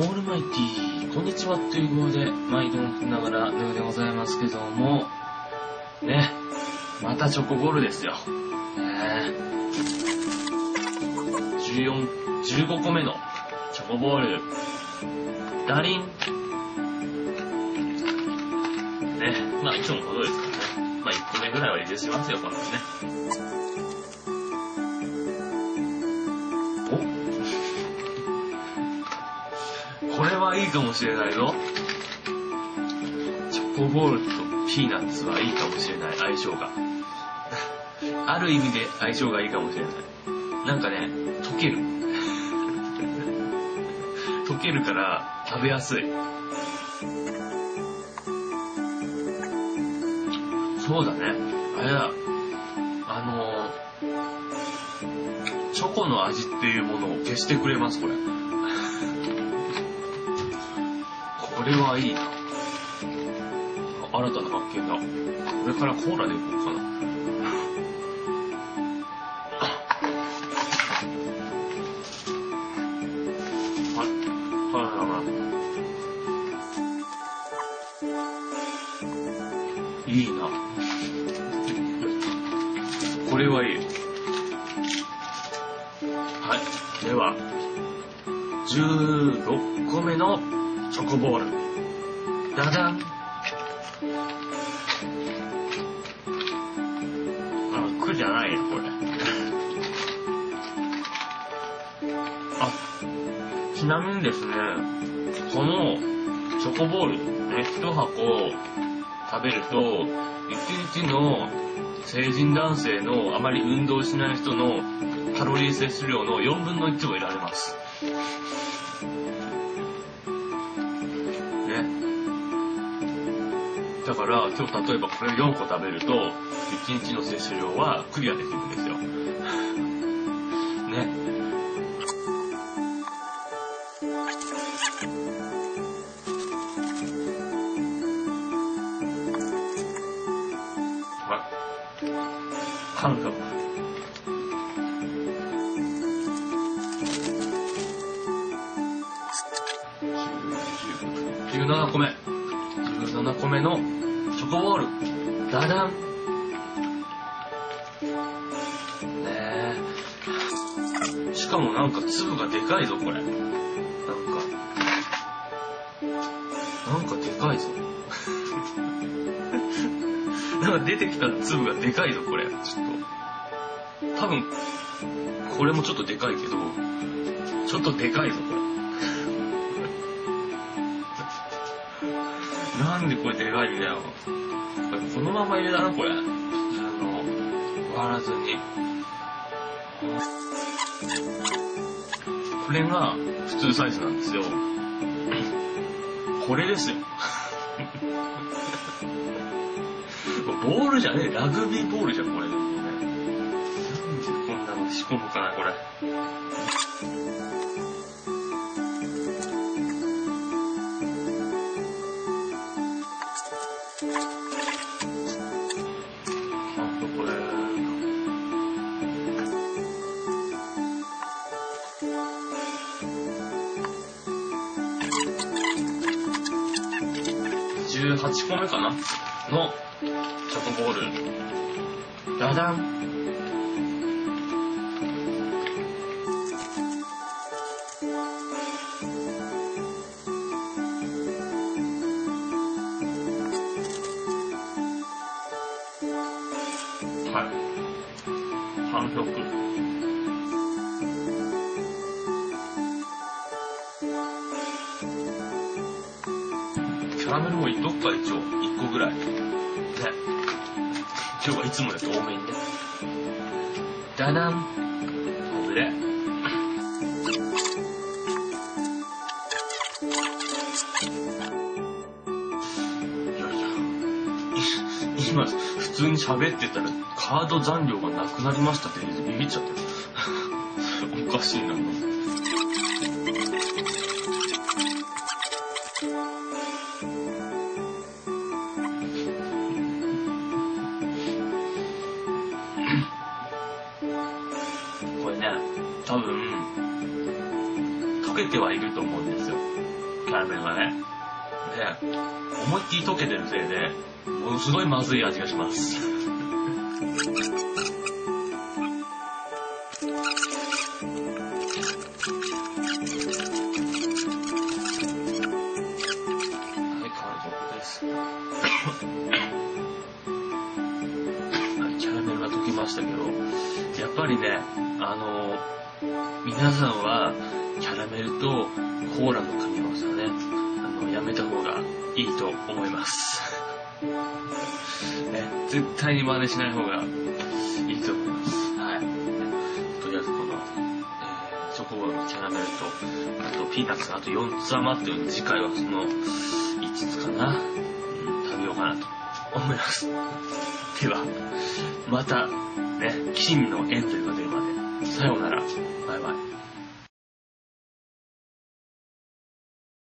オールマイティー、こんにちはということで、毎度ながらヌーでございますけども、ね、またチョコボールですよ。ね、14、15個目のチョコボール、ダリン。ね、まあいつものことですからね。まあ1個目ぐらいは入れしますよ、このね。これはいいかもしれないぞ。チョコボールとピーナッツはいいかもしれない、相性が。ある意味で相性がいいかもしれない。なんかね、溶ける。溶けるから食べやすい。そうだね。あれだ。あのー、チョコの味っていうものを消してくれます、これ。れはいいな。新たな発見だ。これからコーラでいこうかな。はい、はい、はい。いいな。これはいい。はい。では、16個目のチョコボール。ダダン。あ、苦じゃないよ、これ。あ、ちなみにですね、このチョコボール、ね、一箱食べると、一日の成人男性のあまり運動しない人のカロリー摂取量の4分の1を得られます。だから、今日例えばこれ4個食べると、1日の摂取量はクリアできるんですよ。ね。はい。感覚。17個目。17個目のボール。ダダン。ねえ。しかもなんか粒がでかいぞ、これ。なんか。なんかでかいぞ。なんか出てきた粒がでかいぞ、これ。ちょっと。多分、これもちょっとでかいけど、ちょっとでかいぞ、これ。なんでこれでかいんだよ。このまま入れたな、これ。あの、割らずに。これが普通サイズなんですよ。これですよ。ボールじゃねえ、ラグビーボールじゃん、これ。なんでこんなの仕込むかな、これ。あと18個目かな？のチョコボール。ダダン。はい。完食。ャラメルもどっか一応1個ぐらい。ね。今日はいつもより多めにね。ダダン。これ。いやいや、い今、普通に喋ってたら、カード残量がなくなりましたってビビっちゃった。おかしいな。てはいると思うんですよ。キャラメルがね。で、思いっきり溶けてるせいで、ものすごいまずい味がします。はい、完食です。はい、キャラメルが溶けましたけど、やっぱりね、あの、皆さんは、キャラメルとコーラの組み合わせはね、あの、やめた方がいいと思います。ね、絶対に真似しない方がいいと思います。はい。とりあえずこの、え、チョコボールのキャラメルと、あとピーナッツがあと4つ余ってるんで、次回はその5つかな、うん、食べようかなと思います。では、また、ね、金のエントリーが出るまで、さようなら、バイバイ。